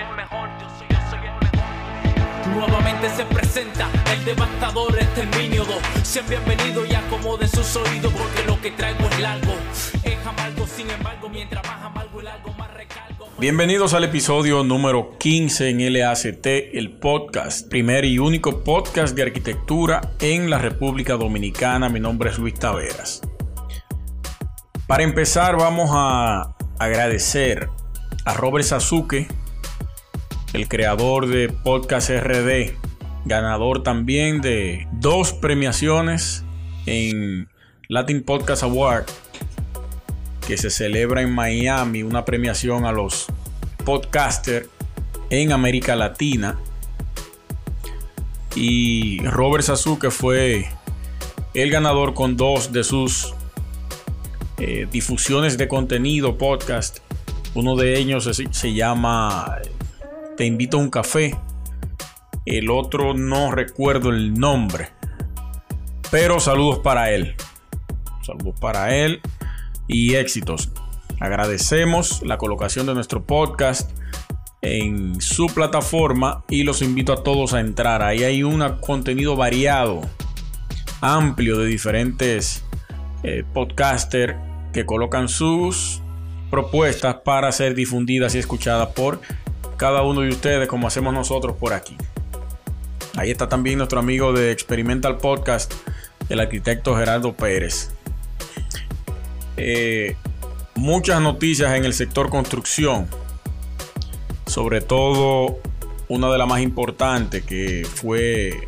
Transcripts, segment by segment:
el mejor, yo soy, yo soy el mejor. Nuevamente se presenta el devastador exterminio 2. Sean bienvenidos. Bienvenidos al episodio número 15 en LACT, el podcast, primer y único podcast de arquitectura en la República Dominicana. Mi nombre es Luis Taveras. Para empezar, vamos a agradecer a Robert Sasuke, el creador de Podcast RD, ganador también de dos premiaciones en Latin Podcast Award, que se celebra en Miami, una premiación a los podcasters en América Latina. Y Robert Sasuke fue el ganador con dos de sus eh, difusiones de contenido, podcast. Uno de ellos se, se llama Te invito a un café. El otro no recuerdo el nombre. Pero saludos para él. Saludos para él y éxitos. Agradecemos la colocación de nuestro podcast en su plataforma y los invito a todos a entrar. Ahí hay un contenido variado, amplio de diferentes eh, podcasters que colocan sus propuestas para ser difundidas y escuchadas por cada uno de ustedes como hacemos nosotros por aquí. Ahí está también nuestro amigo de Experimental Podcast, el arquitecto Gerardo Pérez. Eh, muchas noticias en el sector construcción, sobre todo una de las más importantes que fue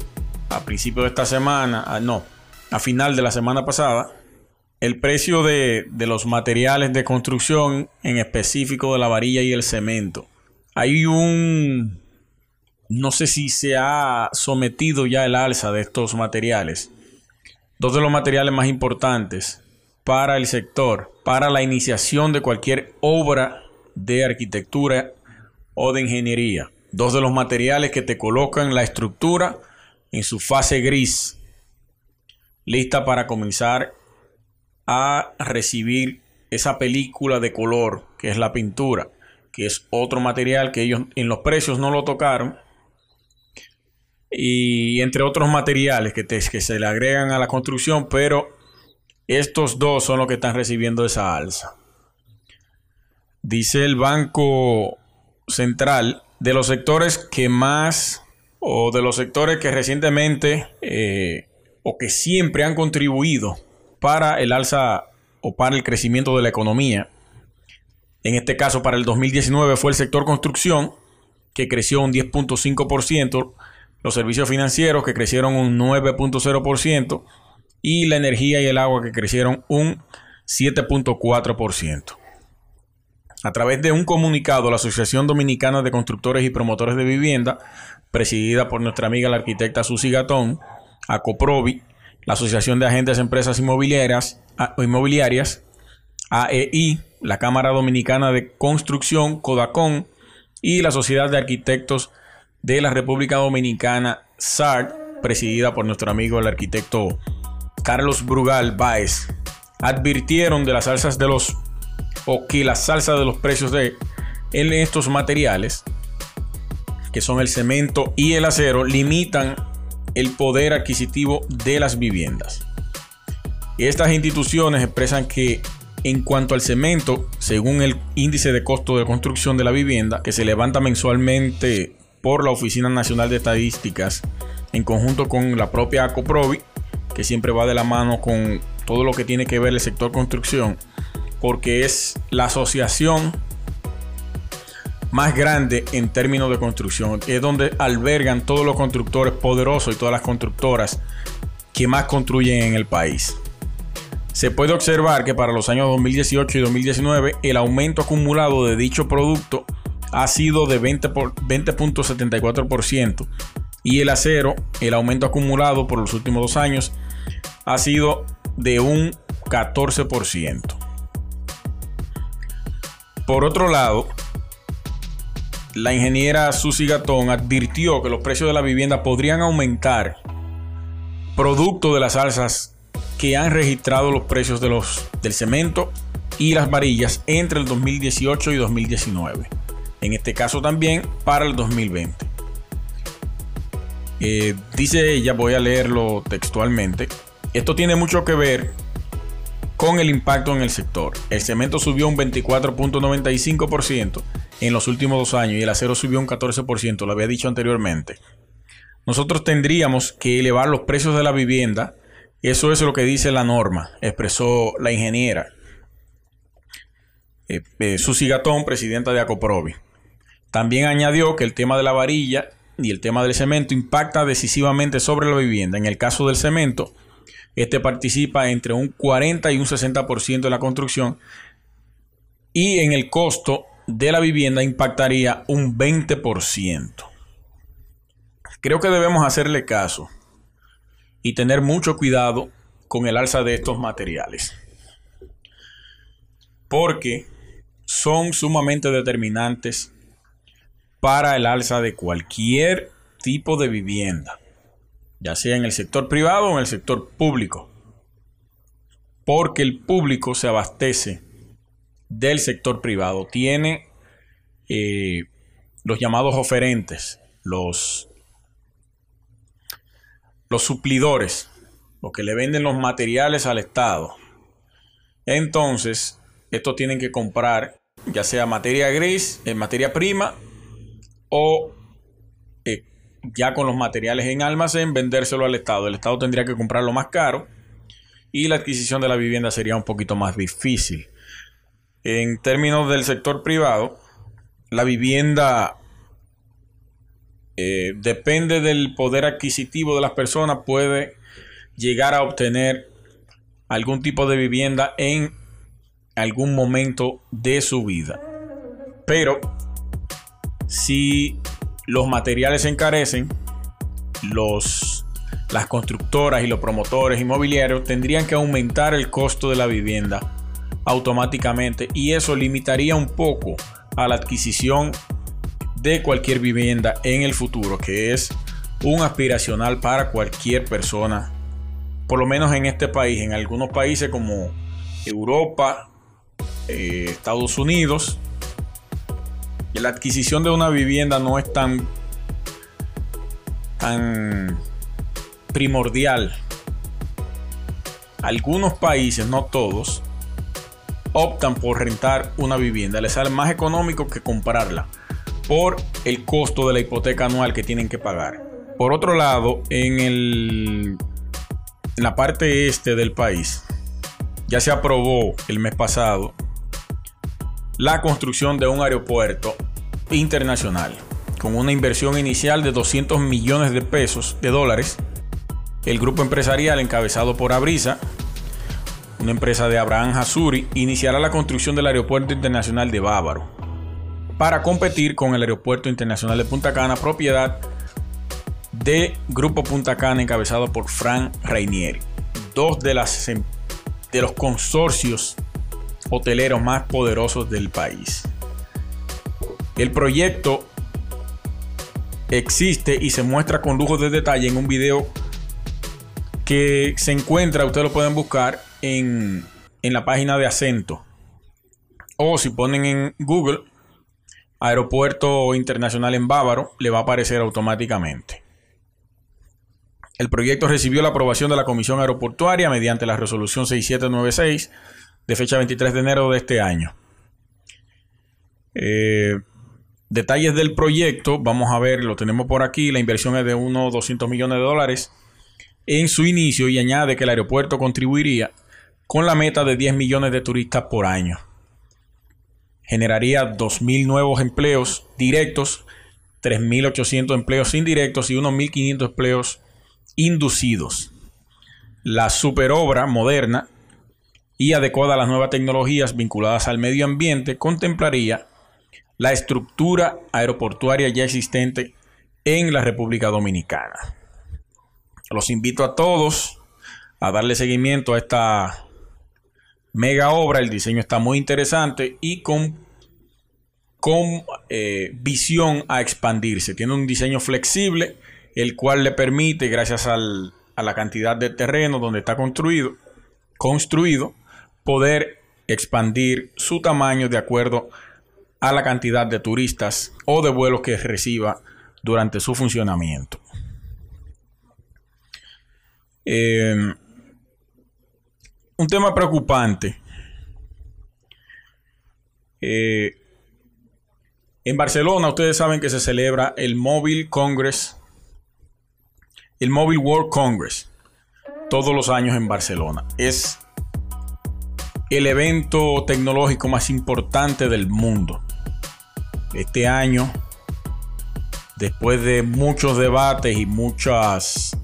a principio de esta semana, ah, no, a final de la semana pasada, el precio de, de, los materiales de construcción, en específico de la varilla y el cemento. Hay un... No sé si se ha sometido ya el alza de estos materiales. Dos de los materiales más importantes para el sector, para la iniciación de cualquier obra de arquitectura o de ingeniería. Dos de los materiales que te colocan la estructura en su fase gris, lista para comenzar a recibir esa película de color que es la pintura, que es otro material que ellos en los precios no lo tocaron. Y entre otros materiales que, te, que se le agregan a la construcción, pero estos dos son los que están recibiendo esa alza. Dice el Banco Central de los sectores que más o de los sectores que recientemente eh, o que siempre han contribuido para el alza o para el crecimiento de la economía. En este caso, para el 2019 fue el sector construcción, que creció un 10.5%, los servicios financieros, que crecieron un 9.0%, y la energía y el agua, que crecieron un 7.4%. A través de un comunicado, la Asociación Dominicana de Constructores y Promotores de Vivienda, presidida por nuestra amiga la arquitecta Susi Gatón, ACOPROVI, la Asociación de Agentes de Empresas Inmobiliarias, Inmobiliarias, AEI, la Cámara Dominicana de Construcción, CODACON, y la Sociedad de Arquitectos de la República Dominicana, SART, presidida por nuestro amigo el arquitecto Carlos Brugal Baez, advirtieron de las alzas de los o que las salsas de los precios de estos materiales, que son el cemento y el acero, limitan el poder adquisitivo de las viviendas. Estas instituciones expresan que en cuanto al cemento, según el índice de costo de construcción de la vivienda, que se levanta mensualmente por la Oficina Nacional de Estadísticas, en conjunto con la propia ACOPROVI, que siempre va de la mano con todo lo que tiene que ver el sector construcción, porque es la asociación más grande en términos de construcción. Es donde albergan todos los constructores poderosos y todas las constructoras que más construyen en el país. Se puede observar que para los años 2018 y 2019 el aumento acumulado de dicho producto ha sido de 20.74% y el acero, el aumento acumulado por los últimos dos años ha sido de un 14%. Por otro lado, la ingeniera Susi Gatón advirtió que los precios de la vivienda podrían aumentar producto de las alzas que han registrado los precios de los, del cemento y las varillas entre el 2018 y 2019. en este caso también para el 2020. Eh, dice ella, voy a leerlo textualmente, esto tiene mucho que ver con el impacto en el sector. El cemento subió un 24.95% en los últimos dos años y el acero subió un 14%, lo había dicho anteriormente. Nosotros tendríamos que elevar los precios de la vivienda. Eso es lo que dice la norma, expresó la ingeniera eh, eh, Susi Gatón, presidenta de Acoprovi. También añadió que el tema de la varilla y el tema del cemento impacta decisivamente sobre la vivienda. En el caso del cemento, este participa entre un 40 y un 60% de la construcción y en el costo de la vivienda impactaría un 20%. Creo que debemos hacerle caso y tener mucho cuidado con el alza de estos materiales. Porque son sumamente determinantes para el alza de cualquier tipo de vivienda ya sea en el sector privado o en el sector público, porque el público se abastece del sector privado, tiene eh, los llamados oferentes, los, los suplidores, los que le venden los materiales al Estado. Entonces, estos tienen que comprar ya sea materia gris, eh, materia prima o eh, ya con los materiales en almacén, vendérselo al Estado. El Estado tendría que comprarlo más caro y la adquisición de la vivienda sería un poquito más difícil. En términos del sector privado, la vivienda eh, depende del poder adquisitivo de las personas, puede llegar a obtener algún tipo de vivienda en algún momento de su vida. Pero si los materiales se encarecen, los, las constructoras y los promotores inmobiliarios tendrían que aumentar el costo de la vivienda automáticamente y eso limitaría un poco a la adquisición de cualquier vivienda en el futuro, que es un aspiracional para cualquier persona, por lo menos en este país, en algunos países como Europa, eh, Estados Unidos, la adquisición de una vivienda no es tan, tan primordial. Algunos países, no todos, optan por rentar una vivienda. Les sale más económico que comprarla por el costo de la hipoteca anual que tienen que pagar. Por otro lado, en, el, en la parte este del país, ya se aprobó el mes pasado la construcción de un aeropuerto internacional con una inversión inicial de 200 millones de pesos de dólares. El grupo empresarial encabezado por Abrisa, una empresa de Abraham Hasuri, iniciará la construcción del aeropuerto internacional de Bávaro para competir con el aeropuerto internacional de Punta Cana, propiedad de Grupo Punta Cana encabezado por Frank Rainieri, dos em, de los consorcios hoteleros más poderosos del país. El proyecto existe y se muestra con lujo de detalle en un video que se encuentra, ustedes lo pueden buscar en, en la página de Acento. O si ponen en Google Aeropuerto Internacional en Bávaro, le va a aparecer automáticamente. El proyecto recibió la aprobación de la Comisión Aeroportuaria mediante la resolución 6796 de fecha 23 de enero de este año. Eh, detalles del proyecto, vamos a ver, lo tenemos por aquí, la inversión es de unos 200 millones de dólares en su inicio y añade que el aeropuerto contribuiría con la meta de 10 millones de turistas por año. Generaría 2.000 nuevos empleos directos, 3.800 empleos indirectos y unos 1.500 empleos inducidos. La superobra moderna y adecuada a las nuevas tecnologías vinculadas al medio ambiente, contemplaría la estructura aeroportuaria ya existente en la República Dominicana. Los invito a todos a darle seguimiento a esta mega obra. El diseño está muy interesante y con, con eh, visión a expandirse. Tiene un diseño flexible, el cual le permite, gracias a la cantidad de terreno donde está construido, construido poder expandir su tamaño de acuerdo a la cantidad de turistas o de vuelos que reciba durante su funcionamiento. Eh, un tema preocupante. Eh, en Barcelona, ustedes saben que se celebra el Mobile Congress, el Mobile World Congress, todos los años en Barcelona. Es el evento tecnológico más importante del mundo. Este año, después de muchos debates y muchas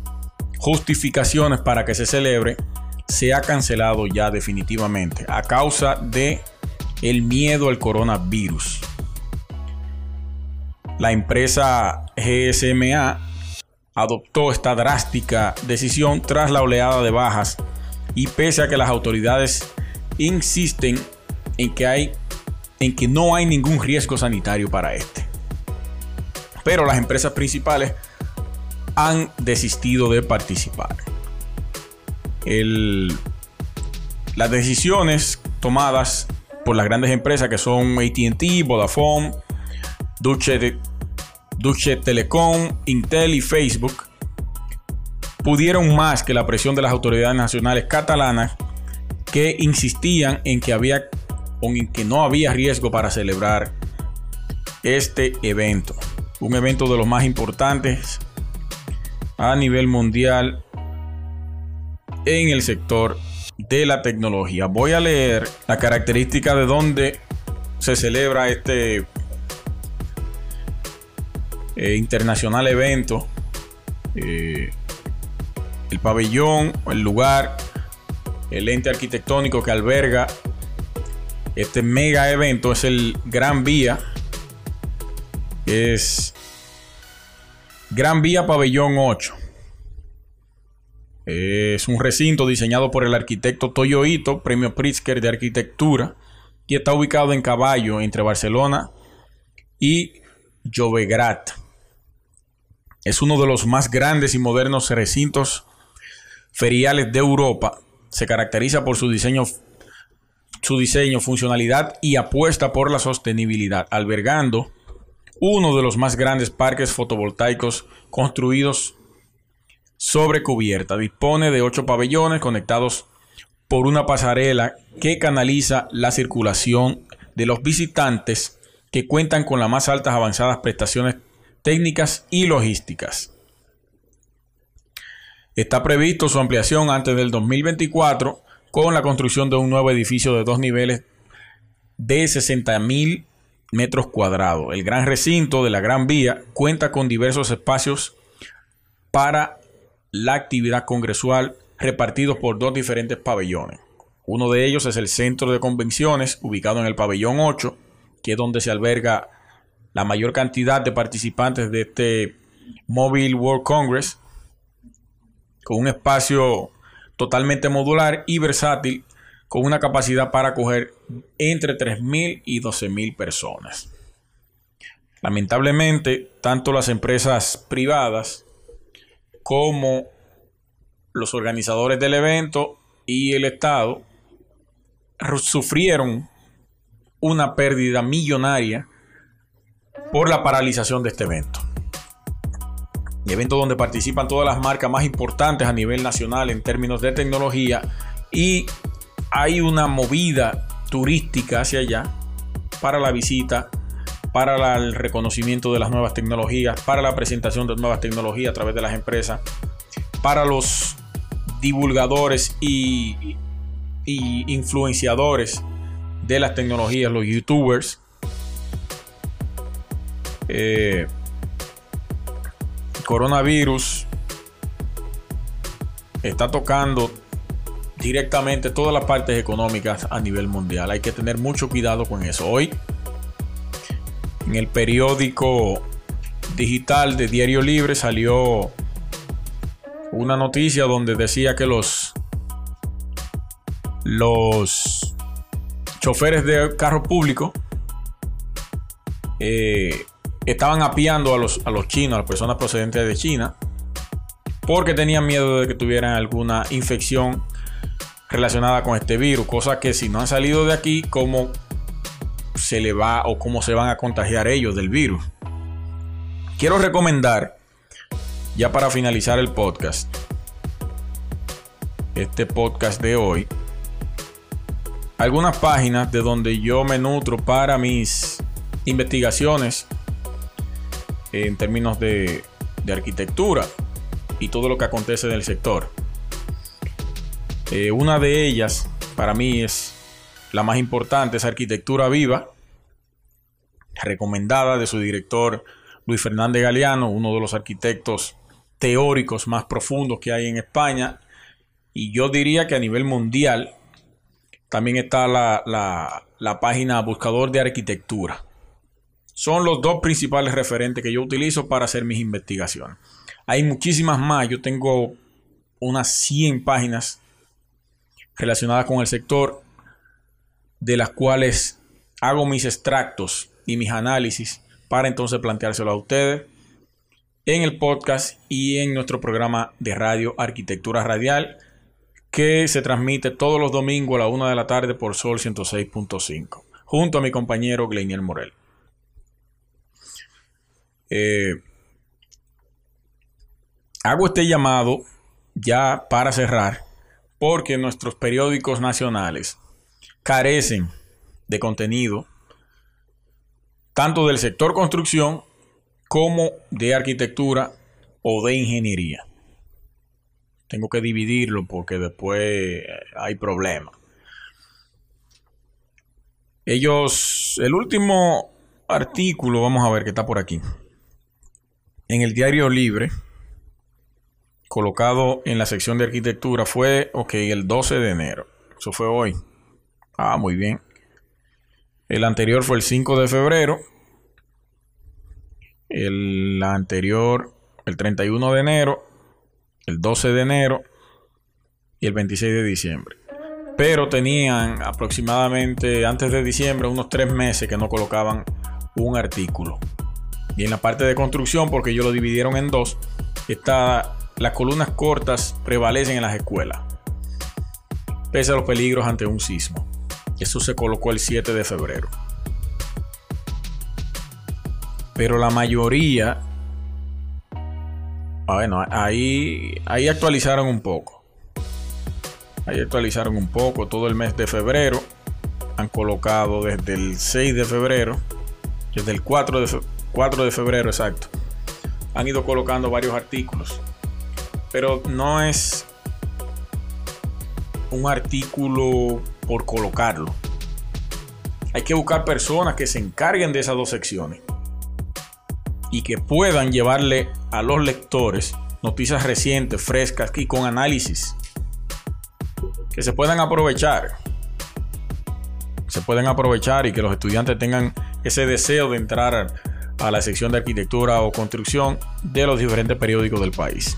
justificaciones para que se celebre, se ha cancelado ya definitivamente a causa de el miedo al coronavirus. La empresa GSMA adoptó esta drástica decisión tras la oleada de bajas y pese a que las autoridades insisten en que hay en que no hay ningún riesgo sanitario para este. Pero las empresas principales han desistido de participar las decisiones tomadas por las grandes empresas que son ATT, Vodafone, Deutsche, Deutsche Telecom, Intel y Facebook pudieron más que la presión de las autoridades nacionales catalanas que insistían en que había en que no había riesgo para celebrar este evento, un evento de los más importantes a nivel mundial en el sector de la tecnología. Voy a leer la característica de dónde se celebra este eh, internacional evento. Eh, el pabellón, el lugar, el ente arquitectónico que alberga este mega evento es el Gran Vía. Es Gran Vía Pabellón 8. Es un recinto diseñado por el arquitecto Toyo Ito, premio Pritzker de arquitectura, y está ubicado en Caballo, entre Barcelona y Llobregat. Es uno de los más grandes y modernos recintos feriales de Europa. Se caracteriza por su diseño, su diseño, funcionalidad y apuesta por la sostenibilidad, albergando uno de los más grandes parques fotovoltaicos construidos sobre cubierta. Dispone de ocho pabellones conectados por una pasarela que canaliza la circulación de los visitantes que cuentan con las más altas avanzadas prestaciones técnicas y logísticas. Está previsto su ampliación antes del 2024 con la construcción de un nuevo edificio de dos niveles de 60.000 metros cuadrados. El gran recinto de la Gran Vía cuenta con diversos espacios para la actividad congresual repartidos por dos diferentes pabellones. Uno de ellos es el centro de convenciones ubicado en el pabellón 8, que es donde se alberga la mayor cantidad de participantes de este Mobile World Congress, con un espacio totalmente modular y versátil, con una capacidad para acoger entre 3.000 y 12.000 personas. Lamentablemente, tanto las empresas privadas como los organizadores del evento y el Estado sufrieron una pérdida millonaria por la paralización de este evento. evento donde participan todas las marcas más importantes a nivel nacional en términos de tecnología y hay una movida turística hacia allá para la visita para el reconocimiento de las nuevas tecnologías, para la presentación de nuevas tecnologías a través de las empresas, para los divulgadores y, influenciadores de las tecnologías, los youtubers. Eh, coronavirus está tocando directamente todas las partes económicas a nivel mundial. Hay que tener mucho cuidado con eso. Hoy en el periódico digital de Diario Libre salió una noticia donde decía que los los choferes de carro público eh, estaban apiando a los, a los chinos, a las personas procedentes de China, porque tenían miedo de que tuvieran alguna infección relacionada con este virus, cosa que si no han salido de aquí, como se le va o cómo se van a contagiar ellos del virus. Quiero recomendar, ya para finalizar el podcast, este podcast de hoy, algunas páginas de donde yo me nutro para mis investigaciones en términos de, arquitectura y todo lo que acontece en el sector. Eh, una de ellas, para mí, es la más importante, es Arquitectura Viva, recomendada de su director Luis Fernández Galeano, uno de los arquitectos teóricos más profundos que hay en España. Y yo diría que a nivel mundial también está la, la página Buscador de Arquitectura. Son los dos principales referentes que yo utilizo para hacer mis investigaciones. Hay muchísimas más. Yo tengo unas 100 páginas relacionadas con el sector, de las cuales hago mis extractos y mis análisis para entonces planteárselo a ustedes en el podcast y en nuestro programa de radio Arquitectura Radial que se transmite todos los domingos a la una de la tarde por Sol 106.5 junto a mi compañero Gleinier Morel. Eh, hago este llamado ya para cerrar porque nuestros periódicos nacionales carecen de contenido tanto del sector construcción como de arquitectura o de ingeniería. Tengo que dividirlo porque después hay problemas. Ellos, el último artículo, vamos a ver que está por aquí, en el diario Libre, colocado en la sección de arquitectura fue, ok, el 12 de enero. Eso fue hoy. Ah, muy bien. El anterior fue el 5 de febrero. El anterior, el 31 de enero. El 12 de enero. Y el 26 de diciembre. Pero tenían aproximadamente antes de diciembre unos tres meses que no colocaban un artículo. Y en la parte de construcción, porque ellos lo dividieron en dos, está las columnas cortas prevalecen en las escuelas, pese a los peligros ante un sismo. Eso se colocó el 7 de febrero. Pero la mayoría, bueno, ahí, ahí actualizaron un poco. Ahí actualizaron un poco todo el mes de febrero. Han colocado desde el 6 de febrero, desde el 4 de, 4 de febrero, exacto. Han ido colocando varios artículos pero no es un artículo por colocarlo. Hay que buscar personas que se encarguen de esas dos secciones y que puedan llevarle a los lectores noticias recientes, frescas y con análisis que se puedan aprovechar. Se pueden aprovechar y que los estudiantes tengan ese deseo de entrar a la sección de arquitectura o construcción de los diferentes periódicos del país.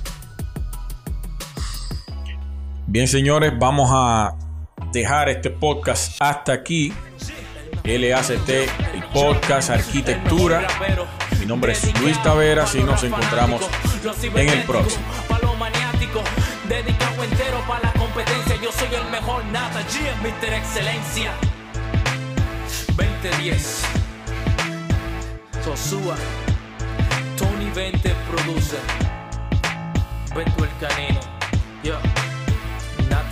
Bien, señores, vamos a dejar este podcast hasta aquí. LACT, el podcast Arquitectura. Mi nombre es Luis Taveras y nos encontramos en el próximo. Dedicado entero para la competencia, yo soy el mejor nada, Mr. Excelencia. 2010. Sosúa. Tony 20 produce. Vento el canino. Yo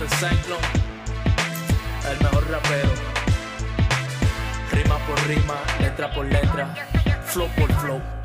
el Cyclone, el mejor rapero. Rima por rima, letra por letra, flow por flow.